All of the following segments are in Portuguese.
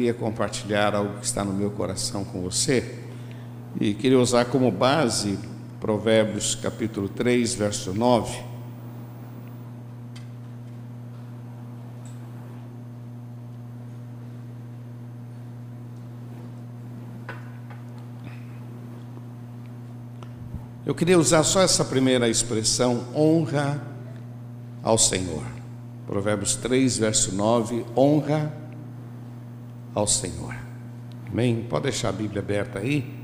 queria compartilhar algo que está no meu coração com você e queria usar como base Provérbios capítulo 3, verso 9. Eu queria usar só essa primeira expressão, honra ao Senhor. Provérbios 3, verso 9, honra ao Senhor. Amém? Pode deixar a Bíblia aberta aí.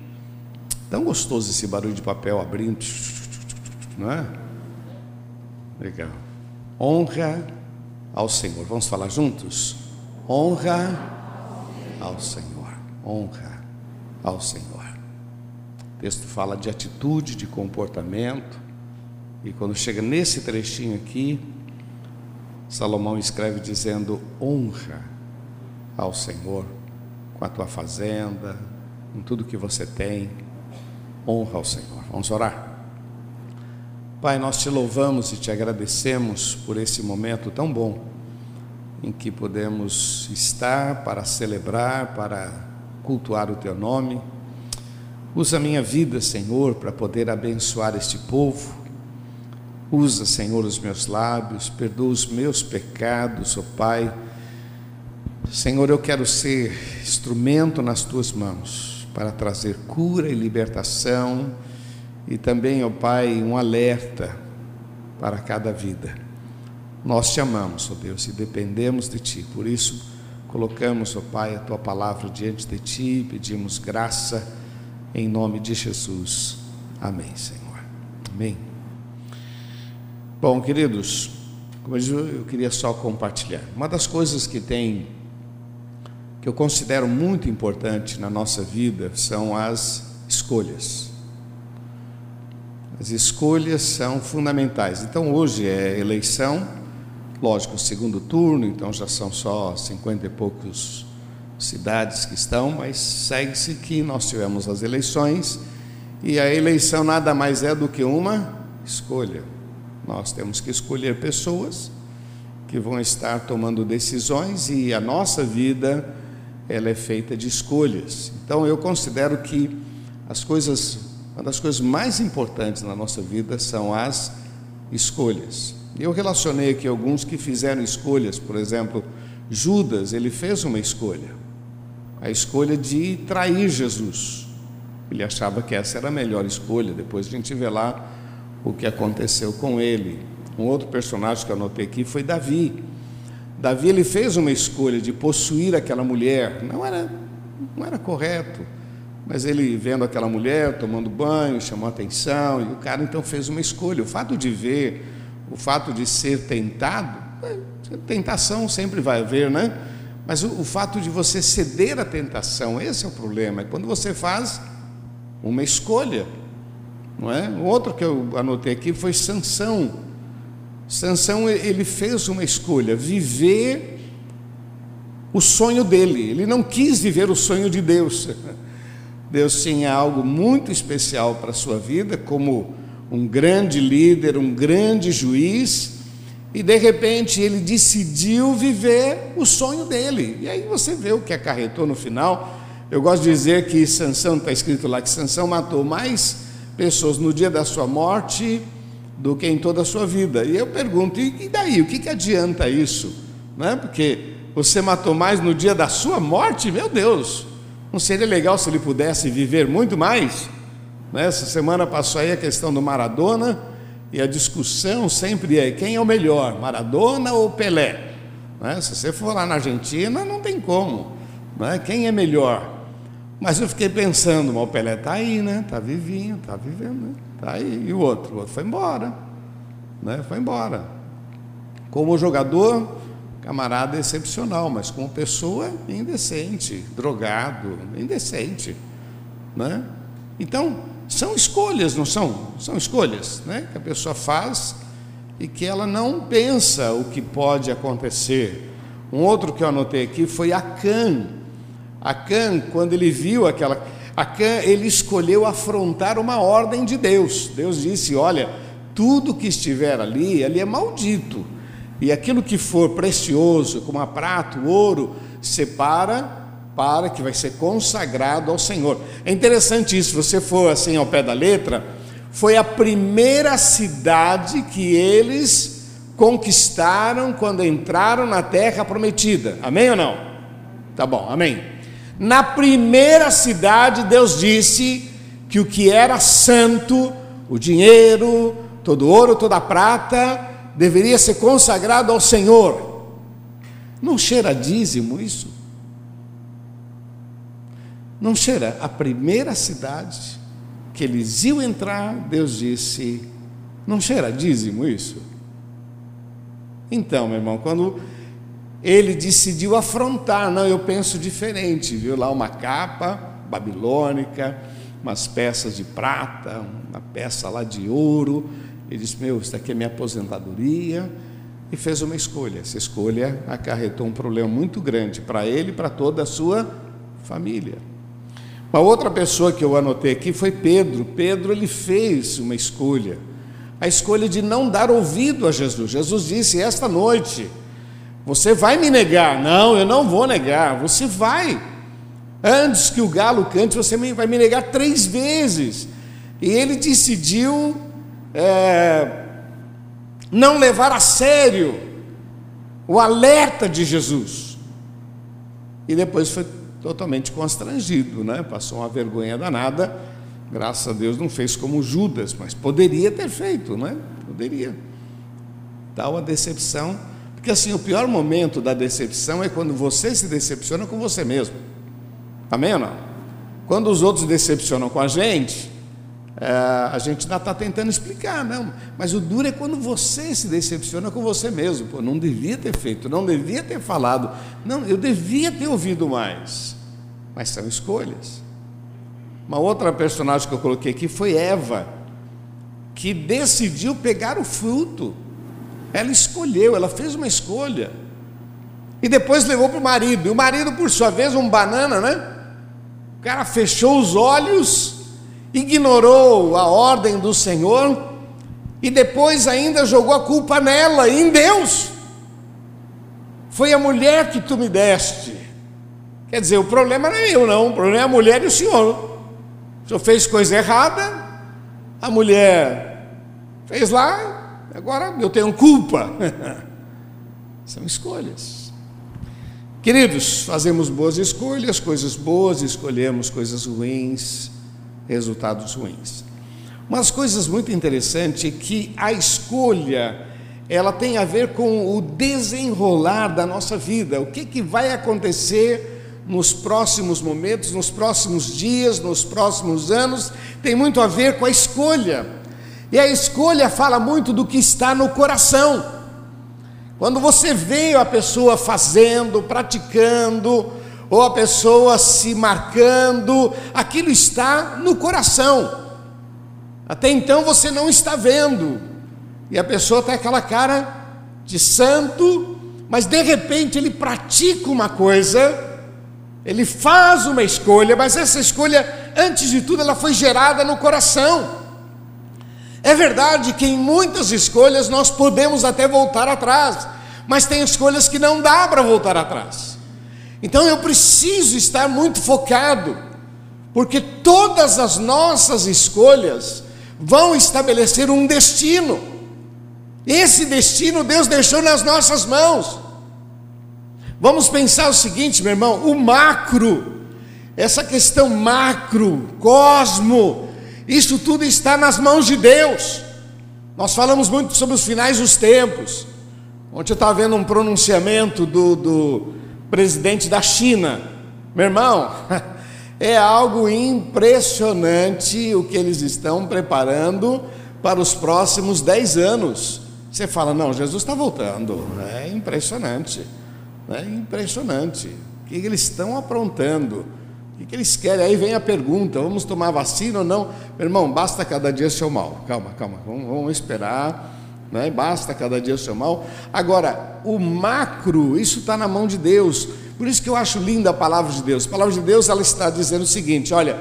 Tão gostoso esse barulho de papel abrindo, não é? Legal. Honra ao Senhor. Vamos falar juntos? Honra ao Senhor. Honra ao Senhor. O texto fala de atitude, de comportamento. E quando chega nesse trechinho aqui, Salomão escreve dizendo: honra ao Senhor com a tua fazenda, com tudo que você tem honra ao Senhor. Vamos orar? Pai, nós te louvamos e te agradecemos por esse momento tão bom em que podemos estar para celebrar, para cultuar o teu nome. Usa a minha vida, Senhor, para poder abençoar este povo. Usa, Senhor, os meus lábios, perdoa os meus pecados, ó oh Pai. Senhor, eu quero ser instrumento nas tuas mãos para trazer cura e libertação e também, ó Pai, um alerta para cada vida. Nós te amamos, ó Deus, e dependemos de Ti, por isso colocamos, ó Pai, a Tua palavra diante de Ti, pedimos graça em nome de Jesus. Amém, Senhor. Amém. Bom, queridos, como eu queria só compartilhar. Uma das coisas que tem que eu considero muito importante na nossa vida são as escolhas. As escolhas são fundamentais. Então, hoje é eleição, lógico, segundo turno, então já são só cinquenta e poucos cidades que estão, mas segue-se que nós tivemos as eleições e a eleição nada mais é do que uma escolha. Nós temos que escolher pessoas que vão estar tomando decisões e a nossa vida ela é feita de escolhas. Então eu considero que as coisas, uma das coisas mais importantes na nossa vida são as escolhas. Eu relacionei aqui alguns que fizeram escolhas, por exemplo, Judas, ele fez uma escolha, a escolha de trair Jesus. Ele achava que essa era a melhor escolha, depois a gente vê lá o que aconteceu com ele. Um outro personagem que eu anotei aqui foi Davi. Davi ele fez uma escolha de possuir aquela mulher, não era, não era correto, mas ele vendo aquela mulher tomando banho, chamou atenção, e o cara então fez uma escolha. O fato de ver, o fato de ser tentado, é, tentação sempre vai haver, né? Mas o, o fato de você ceder à tentação, esse é o problema, é quando você faz uma escolha, não é? O outro que eu anotei aqui foi Sansão. Sansão ele fez uma escolha, viver o sonho dele. Ele não quis viver o sonho de Deus. Deus tinha algo muito especial para a sua vida, como um grande líder, um grande juiz, e de repente ele decidiu viver o sonho dele. E aí você vê o que acarretou no final. Eu gosto de dizer que Sansão está escrito lá que Sansão matou mais pessoas no dia da sua morte do que em toda a sua vida. E eu pergunto, e daí? O que, que adianta isso? Não é? Porque você matou mais no dia da sua morte? Meu Deus! Não seria legal se ele pudesse viver muito mais? Né? Essa semana passou aí a questão do Maradona e a discussão sempre é quem é o melhor, Maradona ou Pelé? Né? Se você for lá na Argentina, não tem como. Né? Quem é melhor? Mas eu fiquei pensando, o Pelé está aí, né? Está vivinho, está vivendo. Né? Tá aí, e o outro? O outro foi embora. Né? Foi embora. Como jogador, camarada excepcional, mas como pessoa indecente, drogado, indecente. Né? Então, são escolhas, não são? São escolhas né? que a pessoa faz e que ela não pensa o que pode acontecer. Um outro que eu anotei aqui foi Acã. Acã, quando ele viu aquela Acã, ele escolheu afrontar uma ordem de Deus. Deus disse: Olha, tudo que estiver ali, ali é maldito. E aquilo que for precioso, como a prata, o ouro, separa para que vai ser consagrado ao Senhor. É interessante isso, se você for assim ao pé da letra, foi a primeira cidade que eles conquistaram quando entraram na terra prometida. Amém ou não? Tá bom, amém. Na primeira cidade, Deus disse que o que era santo, o dinheiro, todo ouro, toda prata, deveria ser consagrado ao Senhor. Não cheira dízimo isso? Não cheira a primeira cidade que eles iam entrar, Deus disse: Não cheira dízimo isso? Então, meu irmão, quando ele decidiu afrontar, não, eu penso diferente, viu lá uma capa babilônica, umas peças de prata, uma peça lá de ouro. Ele disse: Meu, isso aqui é minha aposentadoria. E fez uma escolha. Essa escolha acarretou um problema muito grande para ele e para toda a sua família. Uma outra pessoa que eu anotei aqui foi Pedro. Pedro ele fez uma escolha, a escolha de não dar ouvido a Jesus. Jesus disse: Esta noite você vai me negar? Não, eu não vou negar. Você vai. Antes que o galo cante, você vai me negar três vezes. E ele decidiu é, não levar a sério o alerta de Jesus. E depois foi totalmente constrangido, né? Passou uma vergonha danada. Graças a Deus não fez como Judas, mas poderia ter feito, né? Poderia. Tal a decepção, porque assim, o pior momento da decepção é quando você se decepciona com você mesmo. Amém ou não? Quando os outros decepcionam com a gente, é, a gente ainda está tentando explicar, não. Mas o duro é quando você se decepciona com você mesmo. Pô, não devia ter feito, não devia ter falado, não, eu devia ter ouvido mais. Mas são escolhas. Uma outra personagem que eu coloquei aqui foi Eva, que decidiu pegar o fruto. Ela escolheu, ela fez uma escolha. E depois levou para o marido. E o marido, por sua vez, um banana, né? O cara fechou os olhos ignorou a ordem do Senhor e depois ainda jogou a culpa nela, em Deus. Foi a mulher que tu me deste. Quer dizer, o problema não é eu, não, o problema é a mulher e o senhor. O senhor fez coisa errada, a mulher fez lá, agora eu tenho culpa. São escolhas. Queridos, fazemos boas escolhas, coisas boas, escolhemos coisas ruins resultados ruins. Umas coisas muito interessantes é que a escolha ela tem a ver com o desenrolar da nossa vida, o que, que vai acontecer nos próximos momentos, nos próximos dias, nos próximos anos, tem muito a ver com a escolha. E a escolha fala muito do que está no coração. Quando você vê a pessoa fazendo, praticando, ou a pessoa se marcando, aquilo está no coração. Até então você não está vendo, e a pessoa tem aquela cara de santo, mas de repente ele pratica uma coisa, ele faz uma escolha, mas essa escolha, antes de tudo, ela foi gerada no coração. É verdade que em muitas escolhas nós podemos até voltar atrás, mas tem escolhas que não dá para voltar atrás. Então eu preciso estar muito focado, porque todas as nossas escolhas vão estabelecer um destino. Esse destino Deus deixou nas nossas mãos. Vamos pensar o seguinte, meu irmão: o macro, essa questão macro, cosmo, isso tudo está nas mãos de Deus. Nós falamos muito sobre os finais dos tempos. Ontem eu estava vendo um pronunciamento do, do presidente da China. Meu irmão, é algo impressionante o que eles estão preparando para os próximos dez anos. Você fala, não, Jesus está voltando. É impressionante. É impressionante. O que eles estão aprontando? O que eles querem? Aí vem a pergunta: vamos tomar vacina ou não? Meu irmão, basta cada dia seu mal. Calma, calma, vamos, vamos esperar né? basta cada dia seu mal. Agora, o macro, isso está na mão de Deus. Por isso que eu acho linda a palavra de Deus. A palavra de Deus ela está dizendo o seguinte: olha,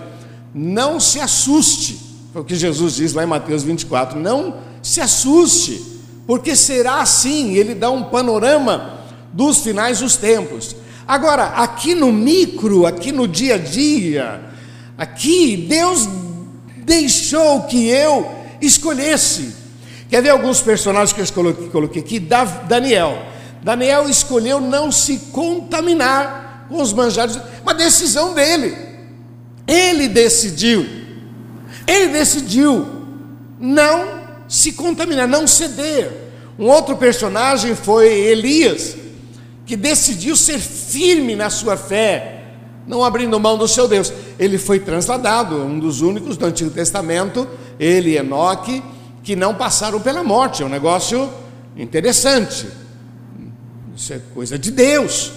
não se assuste, foi o que Jesus diz lá em Mateus 24, não se assuste, porque será assim, ele dá um panorama dos finais dos tempos. Agora, aqui no micro, aqui no dia a dia, aqui Deus deixou que eu escolhesse. Quer ver alguns personagens que eu coloquei aqui? Daniel. Daniel escolheu não se contaminar com os manjares, uma decisão dele. Ele decidiu. Ele decidiu não se contaminar, não ceder. Um outro personagem foi Elias, que decidiu ser firme na sua fé, não abrindo mão do seu Deus. Ele foi transladado, um dos únicos do Antigo Testamento, ele e Enoque, que não passaram pela morte. É um negócio interessante. Isso é coisa de Deus.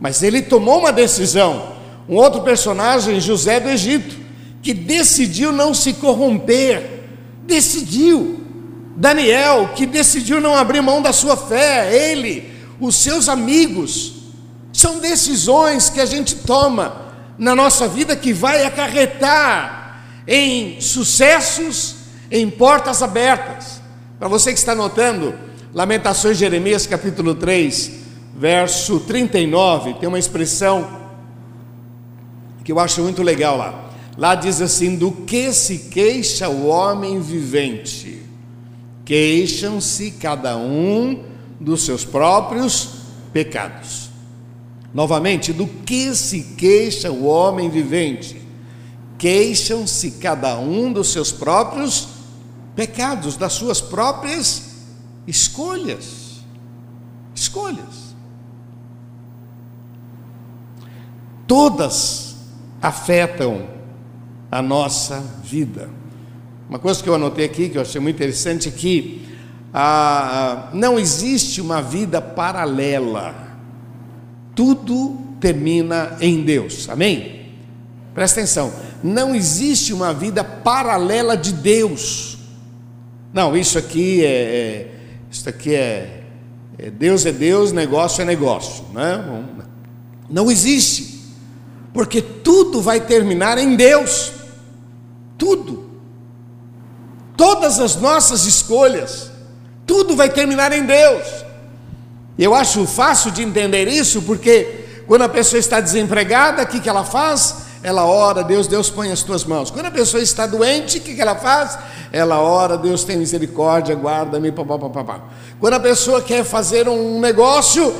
Mas ele tomou uma decisão. Um outro personagem, José do Egito, que decidiu não se corromper. Decidiu. Daniel, que decidiu não abrir mão da sua fé. Ele, os seus amigos. São decisões que a gente toma na nossa vida que vai acarretar em sucessos, em portas abertas. Para você que está notando, Lamentações de Jeremias, capítulo 3, verso 39, tem uma expressão que eu acho muito legal lá. Lá diz assim: Do que se queixa o homem vivente? Queixam-se cada um dos seus próprios pecados. Novamente, do que se queixa o homem vivente? Queixam-se cada um dos seus próprios pecados, das suas próprias escolhas. Escolhas. Todas afetam a nossa vida. Uma coisa que eu anotei aqui, que eu achei muito interessante, é que ah, não existe uma vida paralela. Tudo termina em Deus. Amém? Presta atenção. Não existe uma vida paralela de Deus. Não, isso aqui é, é isso aqui é, é, Deus é Deus, negócio é negócio, né? Não existe, porque tudo vai terminar em Deus, tudo, todas as nossas escolhas, tudo vai terminar em Deus. Eu acho fácil de entender isso, porque quando a pessoa está desempregada, o que, que ela faz? Ela ora, Deus, Deus põe as tuas mãos. Quando a pessoa está doente, o que, que ela faz? Ela ora, Deus tem misericórdia, guarda-me, papapá. Quando a pessoa quer fazer um negócio,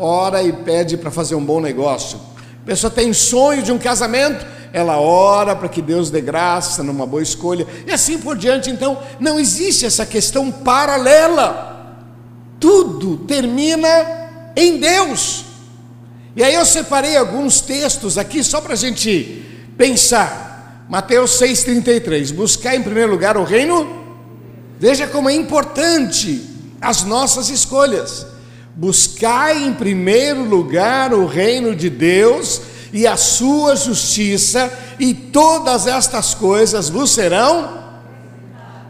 ora e pede para fazer um bom negócio. A pessoa tem sonho de um casamento, ela ora para que Deus dê graça numa boa escolha, e assim por diante. Então, não existe essa questão paralela. Tudo termina em Deus. E aí eu separei alguns textos aqui só para a gente pensar. Mateus 6,33. Buscar em primeiro lugar o reino. Veja como é importante as nossas escolhas. Buscai em primeiro lugar o reino de Deus e a sua justiça, e todas estas coisas vos serão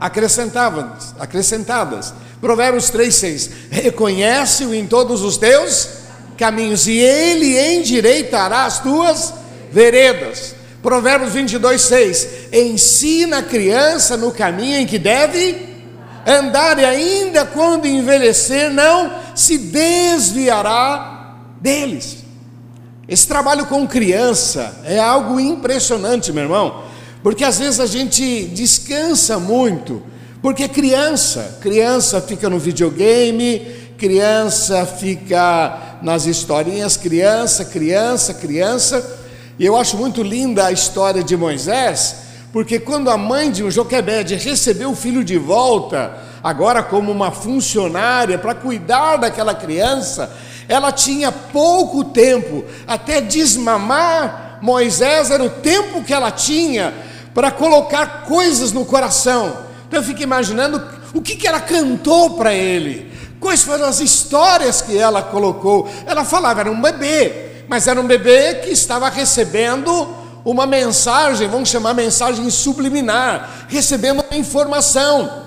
acrescentadas. acrescentadas. Provérbios 3,6. Reconhece-o em todos os teus caminhos, e ele endireitará as tuas veredas. Provérbios 22, 6: Ensina a criança no caminho em que deve andar, e ainda quando envelhecer, não se desviará deles. Esse trabalho com criança é algo impressionante, meu irmão, porque às vezes a gente descansa muito, porque criança, criança fica no videogame, criança fica nas historinhas, criança, criança, criança. E eu acho muito linda a história de Moisés, porque quando a mãe de Joquebede recebeu o filho de volta, agora como uma funcionária para cuidar daquela criança, ela tinha pouco tempo até desmamar Moisés, era o tempo que ela tinha para colocar coisas no coração. Então eu fico imaginando o que, que ela cantou para ele. Quais foram as histórias que ela colocou? Ela falava, era um bebê, mas era um bebê que estava recebendo uma mensagem, vamos chamar mensagem subliminar, recebendo uma informação.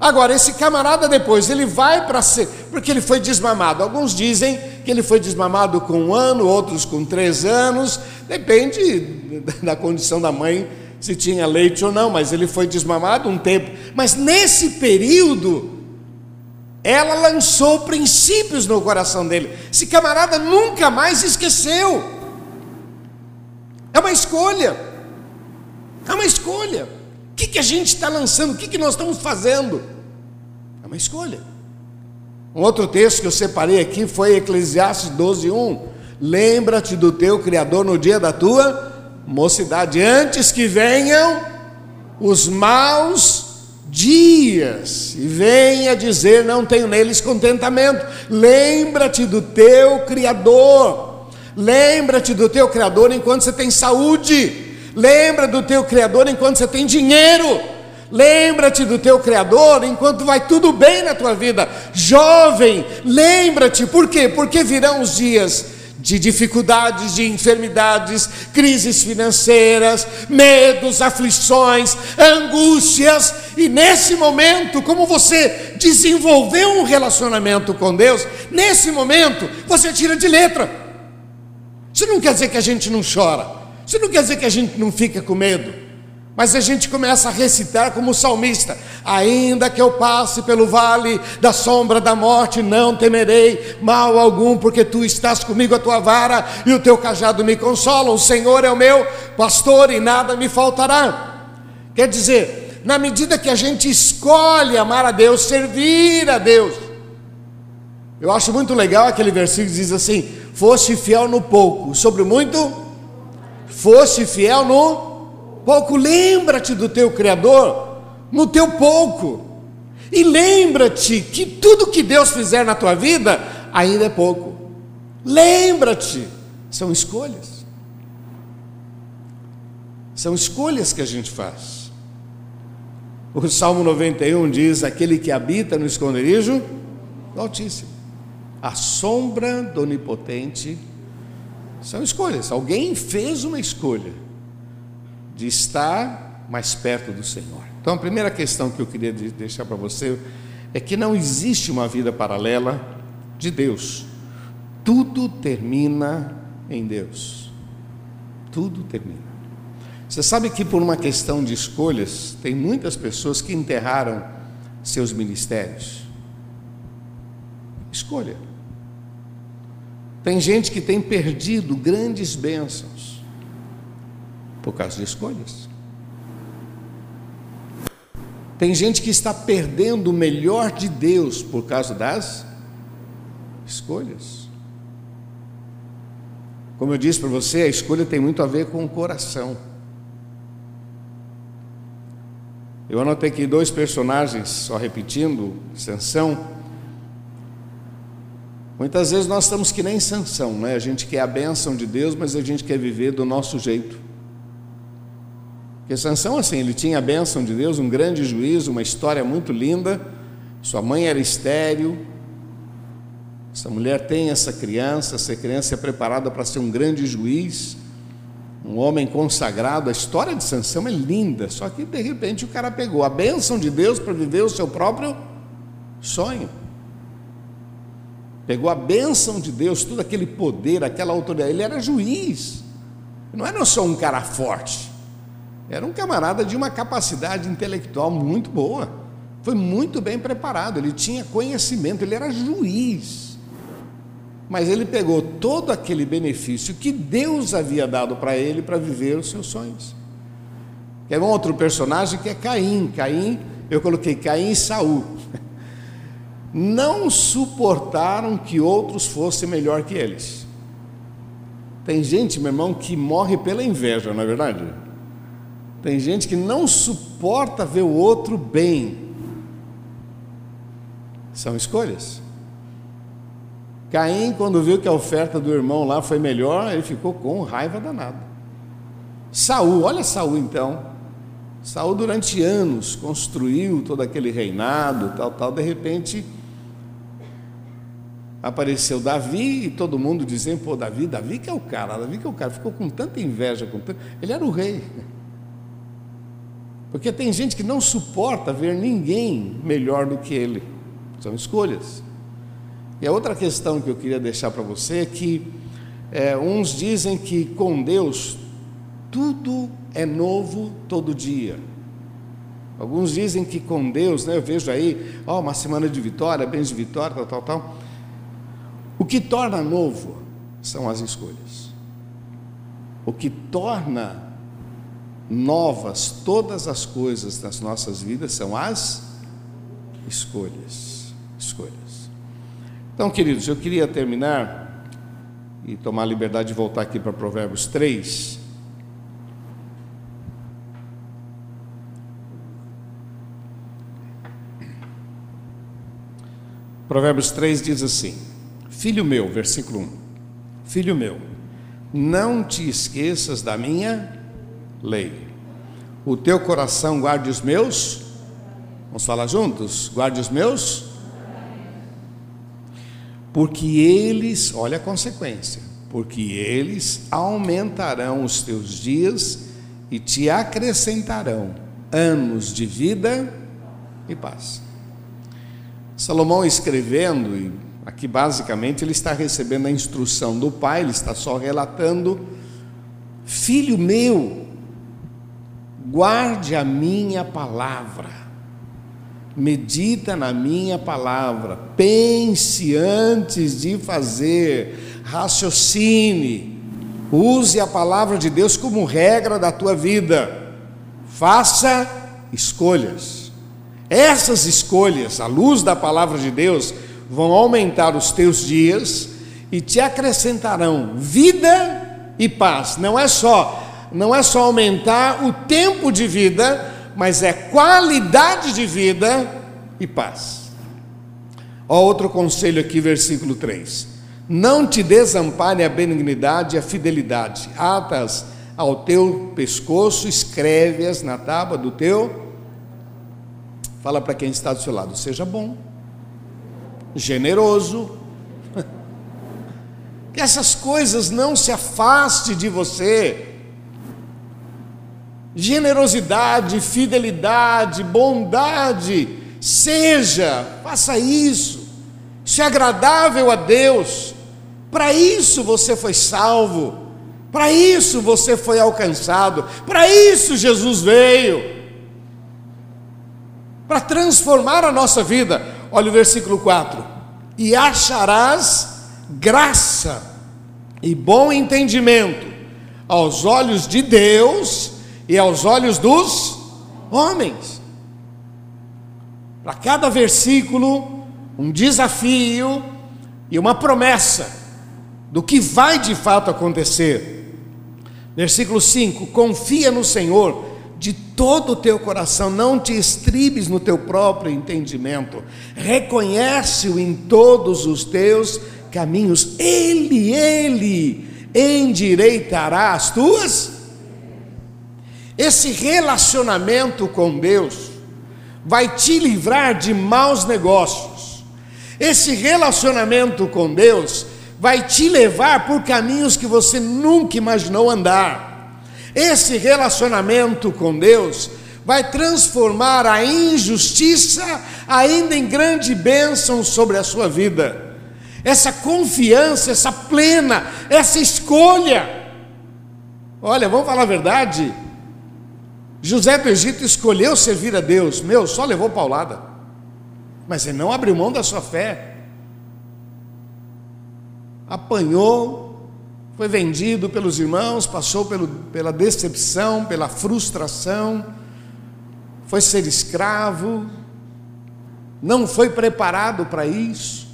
Agora, esse camarada depois, ele vai para ser, porque ele foi desmamado. Alguns dizem que ele foi desmamado com um ano, outros com três anos, depende da condição da mãe, se tinha leite ou não, mas ele foi desmamado um tempo. Mas nesse período, Ela lançou princípios no coração dele. Esse camarada nunca mais esqueceu. É uma escolha. É uma escolha. Que, que a gente está lançando? O que, que nós estamos fazendo? É uma escolha. Um outro texto que eu separei aqui foi Eclesiastes 12, 1. Lembra-te do teu Criador no dia da tua mocidade, antes que venham os maus dias e venha dizer: Não tenho neles contentamento. Lembra-te do teu Criador. Lembra-te do teu Criador enquanto você tem saúde. Lembra do teu Criador enquanto você tem dinheiro. Lembra-te do teu Criador enquanto vai tudo bem na tua vida. Jovem, lembra-te, por quê? Porque virão os dias de dificuldades, de enfermidades, crises financeiras, medos, aflições, angústias, e nesse momento, como você desenvolveu um relacionamento com Deus, nesse momento você tira de letra. Isso não quer dizer que a gente não chora, isso não quer dizer que a gente não fica com medo. Mas a gente começa a recitar como o salmista: Ainda que eu passe pelo vale da sombra da morte, não temerei mal algum, porque tu estás comigo, a tua vara e o teu cajado me consolam. O Senhor é o meu pastor e nada me faltará. Quer dizer, na medida que a gente escolhe amar a Deus, servir a Deus, eu acho muito legal aquele versículo que diz assim: Foste fiel no pouco, sobre muito, foste fiel no pouco, lembra-te do teu Criador no teu pouco. E lembra-te que tudo que Deus fizer na tua vida ainda é pouco. Lembra-te, são escolhas. São escolhas que a gente faz. O Salmo 91 diz: Aquele que habita no esconderijo do Altíssimo, a sombra do Onipotente, são escolhas. Alguém fez uma escolha de estar mais perto do Senhor. Então, a primeira questão que eu queria deixar para você é que não existe uma vida paralela de Deus. Tudo termina em Deus. Tudo termina. Você sabe que por uma questão de escolhas, tem muitas pessoas que enterraram seus ministérios. Escolha. Tem gente que tem perdido grandes bênçãos por causa de escolhas. Tem gente que está perdendo o melhor de Deus por causa das escolhas. Como eu disse para você, a escolha tem muito a ver com o coração. Eu anotei aqui dois personagens, só repetindo, Sansão. Muitas vezes nós estamos que nem Sansão, né? A gente quer a bênção de Deus, mas a gente quer viver do nosso jeito. Porque Sansão, assim, ele tinha a bênção de Deus, um grande juízo, uma história muito linda. Sua mãe era estéril. Essa mulher tem essa criança, essa criança é preparada para ser um grande juiz, um homem consagrado. A história de Sansão é linda, só que de repente o cara pegou a bênção de Deus para viver o seu próprio sonho. Pegou a bênção de Deus, todo aquele poder, aquela autoridade. Ele era juiz, não era só um cara forte. Era um camarada de uma capacidade intelectual muito boa. Foi muito bem preparado, ele tinha conhecimento, ele era juiz. Mas ele pegou todo aquele benefício que Deus havia dado para ele para viver os seus sonhos. É um outro personagem que é Caim. Caim, eu coloquei Caim e Saul. Não suportaram que outros fossem melhor que eles. Tem gente, meu irmão, que morre pela inveja, não é verdade? Tem gente que não suporta ver o outro bem. São escolhas. Caim, quando viu que a oferta do irmão lá foi melhor, ele ficou com raiva danada. Saul, olha Saul então. Saul durante anos construiu todo aquele reinado, tal, tal. De repente apareceu Davi e todo mundo dizendo: pô, Davi, Davi que é o cara, Davi que é o cara. Ficou com tanta inveja, com tanto... ele era o rei. Porque tem gente que não suporta ver ninguém melhor do que ele. São escolhas. E a outra questão que eu queria deixar para você é que é, uns dizem que com Deus tudo é novo todo dia. Alguns dizem que com Deus, né, eu vejo aí, ó, uma semana de vitória, bens de vitória, tal, tal, tal. O que torna novo são as escolhas. O que torna novas todas as coisas das nossas vidas são as escolhas. Escolhas. Então, queridos, eu queria terminar e tomar a liberdade de voltar aqui para Provérbios 3. Provérbios 3 diz assim: Filho meu, versículo 1: Filho meu, não te esqueças da minha lei. O teu coração guarde os meus. Vamos falar juntos? Guarde os meus. Porque eles, olha a consequência, porque eles aumentarão os teus dias e te acrescentarão anos de vida e paz. Salomão escrevendo, e aqui basicamente ele está recebendo a instrução do pai, ele está só relatando: Filho meu, guarde a minha palavra, medita na minha palavra, pense antes de fazer, raciocine, use a palavra de Deus como regra da tua vida, faça escolhas. Essas escolhas, à luz da palavra de Deus, vão aumentar os teus dias e te acrescentarão vida e paz. Não é só, não é só aumentar o tempo de vida, mas é qualidade de vida e paz. Ó, outro conselho aqui, versículo 3. Não te desampare a benignidade e a fidelidade. Atas ao teu pescoço, escreve-as na tábua do teu Fala para quem está do seu lado, seja bom, generoso. Que essas coisas não se afaste de você. Generosidade, fidelidade, bondade, seja, faça isso. Isso é agradável a Deus. Para isso você foi salvo. Para isso você foi alcançado. Para isso Jesus veio para transformar a nossa vida. Olha o versículo 4: E acharás graça e bom entendimento aos olhos de Deus e aos olhos dos homens. Para cada versículo, um desafio e uma promessa do que vai de fato acontecer. Versículo 5: Confia no Senhor de todo o teu coração, não te estribes no teu próprio entendimento, reconhece-o em todos os teus caminhos, Ele, Ele endireitará as tuas. Esse relacionamento com Deus vai te livrar de maus negócios, esse relacionamento com Deus vai te levar por caminhos que você nunca imaginou andar. Esse relacionamento com Deus vai transformar a injustiça ainda em grande bênção sobre a sua vida. Essa confiança, essa plena, essa escolha. Olha, vamos falar a verdade. José do Egito escolheu servir a Deus, meu, só levou paulada, mas ele não abriu mão da sua fé, apanhou, foi vendido pelos irmãos, passou pelo, pela decepção, pela frustração, foi ser escravo, não foi preparado para isso,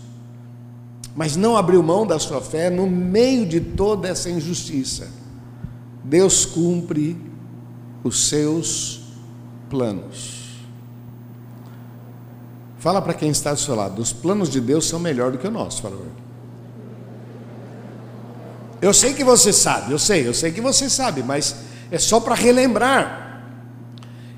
mas não abriu mão da sua fé no meio de toda essa injustiça. Deus cumpre os seus planos. Fala para quem está do seu lado, os planos de Deus são melhor do que o nosso, fala. Eu sei que você sabe, eu sei, eu sei que você sabe, mas é só para relembrar.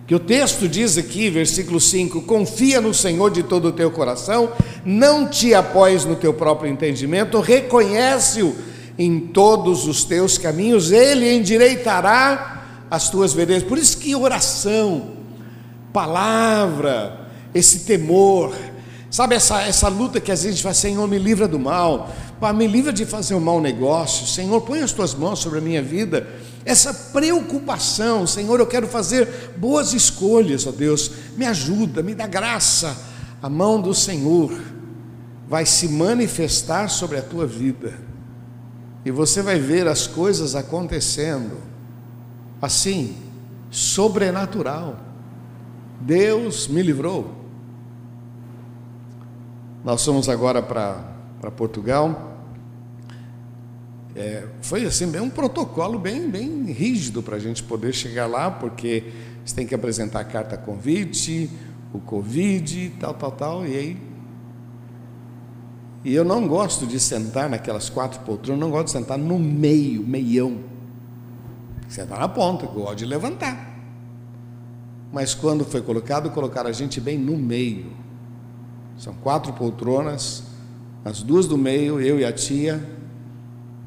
Que o texto diz aqui, versículo 5: Confia no Senhor de todo o teu coração, não te apoies no teu próprio entendimento, reconhece-o em todos os teus caminhos, ele endireitará as tuas veredas. Por isso que oração, palavra, esse temor, sabe essa, essa luta que às vezes faz, Senhor, me livra do mal, Pai, me livra de fazer um mau negócio. Senhor, põe as tuas mãos sobre a minha vida. Essa preocupação, Senhor, eu quero fazer boas escolhas, ó Deus. Me ajuda, me dá graça. A mão do Senhor vai se manifestar sobre a tua vida. E você vai ver as coisas acontecendo assim, sobrenatural. Deus me livrou. Nós fomos agora para para Portugal. É, foi assim, bem um protocolo bem, bem rígido para a gente poder chegar lá, porque você tem que apresentar a carta convite, o Covid, tal, tal, tal, e aí. E eu não gosto de sentar naquelas quatro poltronas, não gosto de sentar no meio, meião. Sentar na ponta, gosto de levantar. Mas quando foi colocado, colocaram a gente bem no meio. São quatro poltronas, as duas do meio, eu e a tia.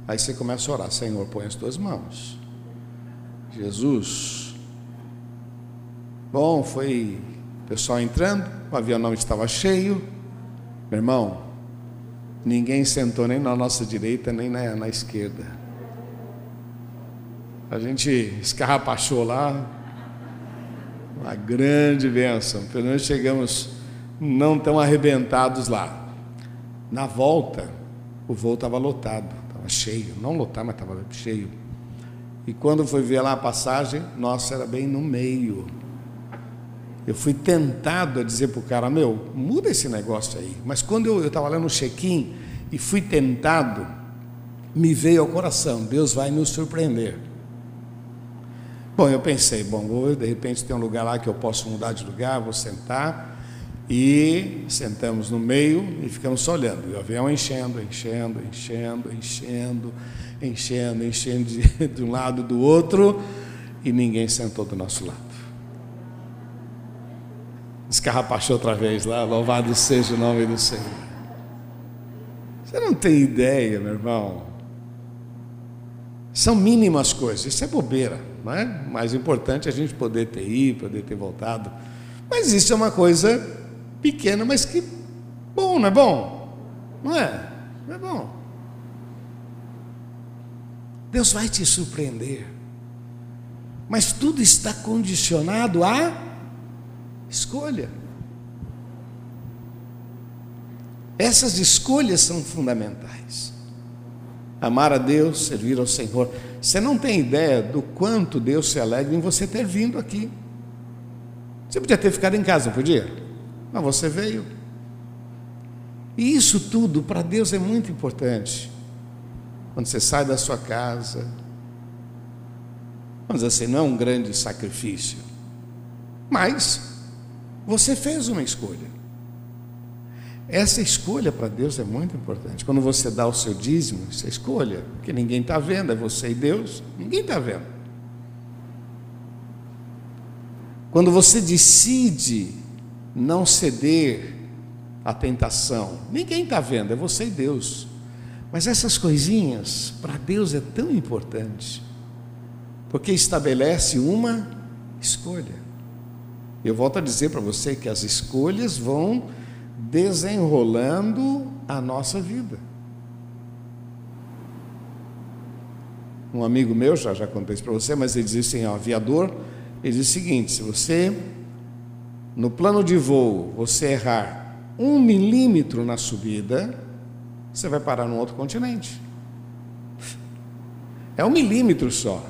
Aí você começa a orar: Senhor, põe as tuas mãos. Jesus. Bom, foi pessoal entrando, o avião não estava cheio. Meu irmão, ninguém sentou nem na nossa direita, nem na, na esquerda. A gente escarrapachou lá, uma grande bênção. Pelo menos chegamos não tão arrebentados lá. Na volta, o voo estava lotado, estava cheio, não lotado, mas estava cheio. E quando foi ver lá a passagem, nossa, era bem no meio. Eu fui tentado a dizer para o cara, meu, muda esse negócio aí. Mas quando eu estava lá no check-in e fui tentado, me veio ao coração, Deus vai nos surpreender. Bom, eu pensei, bom, de repente tem um lugar lá que eu posso mudar de lugar, vou sentar. E sentamos no meio e ficamos só olhando. E o avião enchendo, enchendo, enchendo, enchendo, enchendo, enchendo de, de um lado do outro, e ninguém sentou do nosso lado. Escarrapachou outra vez lá, louvado seja o nome do Senhor. Você não tem ideia, meu irmão. São mínimas coisas, isso é bobeira, não é? Mais importante é a gente poder ter ido, poder ter voltado. Mas isso é uma coisa pequena, mas que bom, não é bom? Não é? Não é bom. Deus vai te surpreender. Mas tudo está condicionado à escolha. Essas escolhas são fundamentais. Amar a Deus, servir ao Senhor. Você não tem ideia do quanto Deus se alegra em você ter vindo aqui. Você podia ter ficado em casa, podia? Mas você veio. E isso tudo para Deus é muito importante. Quando você sai da sua casa, vamos dizer assim, não é um grande sacrifício, mas você fez uma escolha. Essa escolha para Deus é muito importante. Quando você dá o seu dízimo, essa é escolha, porque ninguém está vendo, é você e Deus, ninguém está vendo. Quando você decide não ceder à tentação. Ninguém está vendo, é você e Deus. Mas essas coisinhas, para Deus é tão importante, porque estabelece uma escolha. Eu volto a dizer para você que as escolhas vão desenrolando a nossa vida. Um amigo meu, já, já contei isso para você, mas ele diz assim: um aviador, ele diz o seguinte: se você no plano de voo, você errar um milímetro na subida, você vai parar num outro continente. É um milímetro só.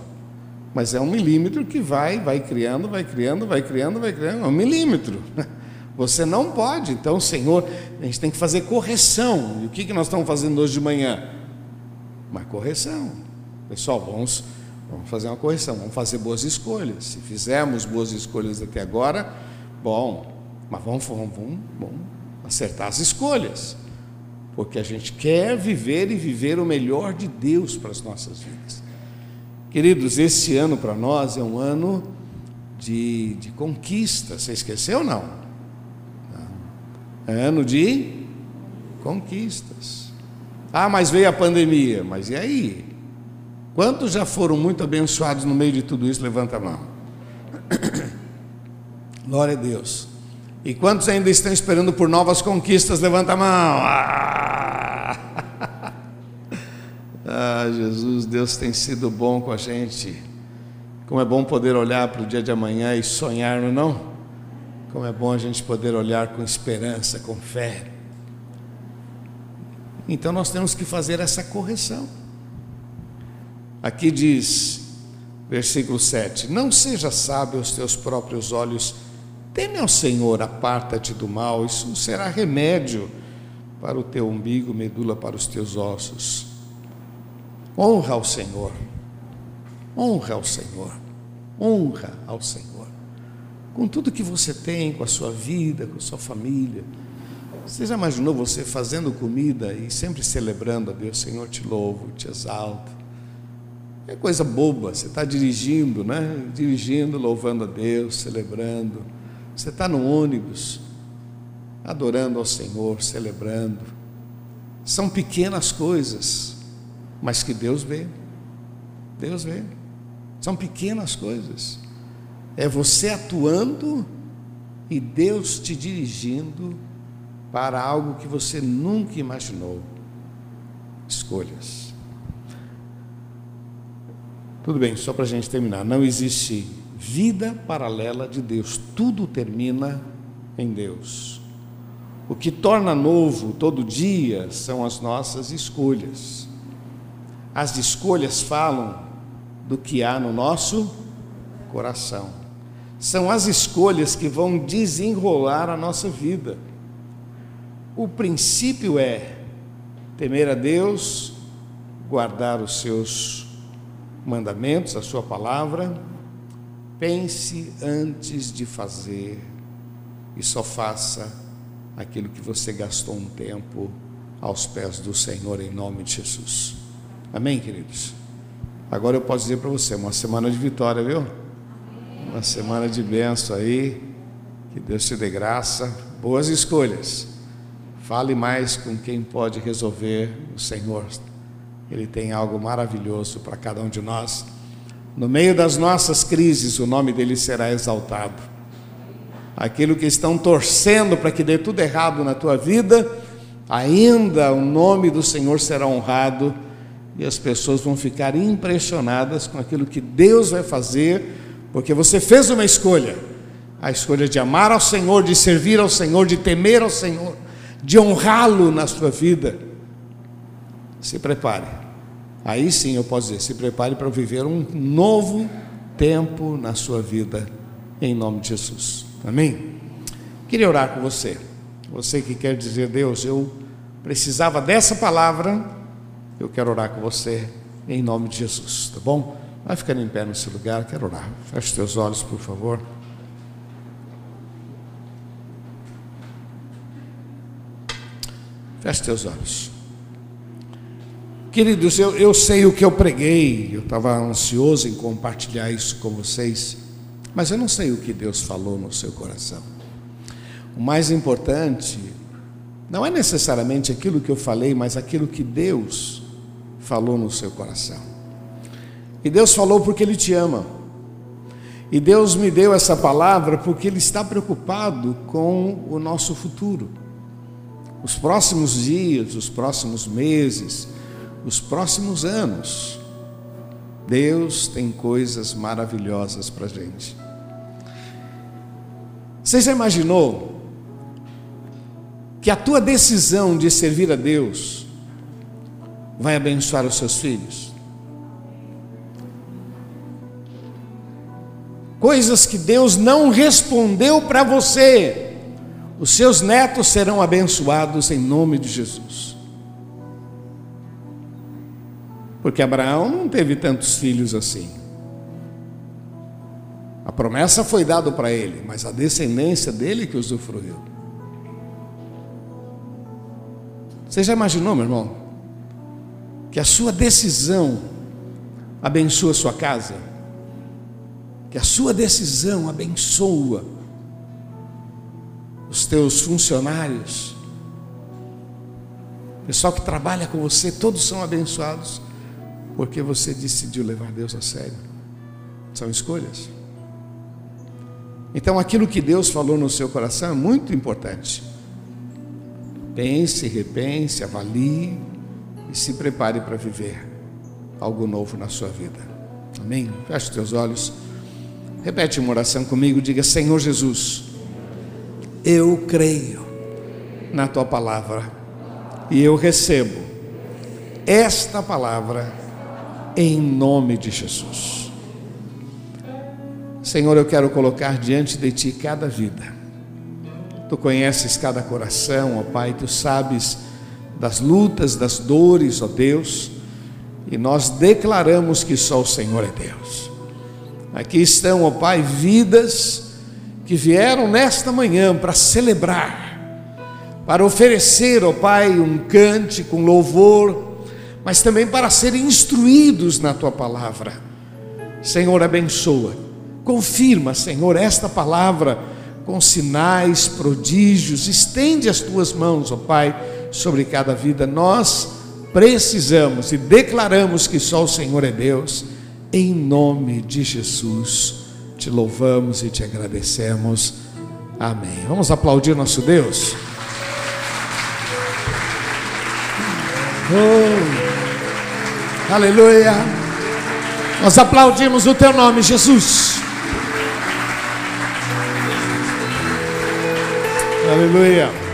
Mas é um milímetro que vai, vai criando, vai criando, vai criando, vai criando. É um milímetro. Você não pode. Então, Senhor, a gente tem que fazer correção. E o que, que nós estamos fazendo hoje de manhã? Uma correção. Pessoal, vamos, vamos fazer uma correção, vamos fazer boas escolhas. Se fizermos boas escolhas até agora, Bom, mas vamos, vamos, vamos, vamos acertar as escolhas, porque a gente quer viver e viver o melhor de Deus para as nossas vidas. Queridos, esse ano para nós é um ano de, de conquista. Você esqueceu ou não? É ano de conquistas. Ah, mas veio a pandemia. Mas e aí? Quantos já foram muito abençoados no meio de tudo isso? Levanta a mão. Glória a Deus. E quantos ainda estão esperando por novas conquistas? Levanta a mão. Ah! Ah, Jesus, Deus tem sido bom com a gente. Como é bom poder olhar para o dia de amanhã e sonhar, não é? Não? Como é bom a gente poder olhar com esperança, com fé. Então nós temos que fazer essa correção. Aqui diz, versículo 7: Não seja sábio aos teus próprios olhos, teme ao Senhor, aparta-te do mal, isso será remédio para o teu umbigo, medula para os teus ossos. Honra ao Senhor, honra ao Senhor, honra ao Senhor, com tudo que você tem, com a sua vida, com a sua família. Você já imaginou você fazendo comida e sempre celebrando a Deus, Senhor, te louvo, te exalto? É coisa boba, você está dirigindo, né? Dirigindo, louvando a Deus, celebrando. Você está no ônibus, adorando ao Senhor, celebrando. São pequenas coisas, mas que Deus vê. Deus vê. São pequenas coisas. É você atuando e Deus te dirigindo para algo que você nunca imaginou. Escolhas. Tudo bem, só para a gente terminar. Não existe vida paralela de Deus. Tudo termina em Deus. O que torna novo todo dia são as nossas escolhas. As escolhas falam do que há no nosso coração. São as escolhas que vão desenrolar a nossa vida. O princípio é temer a Deus, guardar os seus mandamentos, a sua palavra. Pense antes de fazer e só faça aquilo que você gastou um tempo aos pés do Senhor em nome de Jesus. Amém, queridos? Agora eu posso dizer para você, uma semana de vitória, viu? Uma semana de bênção aí. Que Deus te dê graça, boas escolhas. Fale mais com quem pode resolver o Senhor. Ele tem algo maravilhoso para cada um de nós. No meio das nossas crises, o nome dele será exaltado. Aquilo que estão torcendo para que dê tudo errado na tua vida, ainda o nome do Senhor será honrado e as pessoas vão ficar impressionadas com aquilo que Deus vai fazer, porque você fez uma escolha a escolha de amar ao Senhor, de servir ao Senhor, de temer ao Senhor, de honrá-lo na sua vida. Se prepare. Aí sim eu posso dizer: se prepare para viver um novo tempo na sua vida, em nome de Jesus. Amém? Queria orar com você. Você que quer dizer, Deus, eu precisava dessa palavra eu quero orar com você em nome de Jesus, tá bom? Vai ficando em pé no seu lugar, quero orar. Feche seus olhos, por favor. Feche seus olhos. Queridos, eu, eu sei o que eu preguei, eu estava ansioso em compartilhar isso com vocês, mas eu não sei o que Deus falou no seu coração. O mais importante não é necessariamente aquilo que eu falei, mas aquilo que Deus falou no seu coração. E Deus falou porque Ele te ama. E Deus me deu essa palavra porque Ele está preocupado com o nosso futuro. Os próximos dias, os próximos meses, os próximos anos. Deus tem coisas maravilhosas para a gente. Você já imaginou que a tua decisão de servir a Deus vai abençoar os seus filhos. Coisas que Deus não respondeu para você, os seus netos serão abençoados em nome de Jesus. Porque Abraão não teve tantos filhos assim. A promessa foi dada para ele, mas a descendência dele que usufruiu. Você já imaginou, meu irmão? que a sua decisão abençoa a sua casa, que a sua decisão abençoa os teus funcionários, o pessoal que trabalha com você, todos são abençoados, porque você decidiu levar Deus a sério. São escolhas. Então, aquilo que Deus falou no seu coração é muito importante. Pense, repense, avalie e se prepare para viver algo novo na sua vida. Amém? Feche os teus olhos. Repete uma oração comigo, diga: Senhor Jesus, eu creio na tua palavra e eu recebo esta palavra em nome de Jesus. Senhor, eu quero colocar diante de ti cada vida. Tu conheces cada coração, ó Pai, tu sabes das lutas, das dores, ó Deus, e nós declaramos que só o Senhor é Deus. Aqui estão, ó Pai, vidas que vieram nesta manhã para celebrar, para oferecer, ó Pai, um cante com louvor, mas também para serem instruídos na tua palavra. Senhor, abençoa, confirma, Senhor, esta palavra com sinais, prodígios, estende as tuas mãos, ó Pai, sobre cada vida. Nós precisamos e declaramos que só o Senhor é Deus, em nome de Jesus. Te louvamos e te agradecemos. Amém. Vamos aplaudir nosso Deus. Oh, aleluia. Nós aplaudimos o teu nome, Jesus. Aleluia.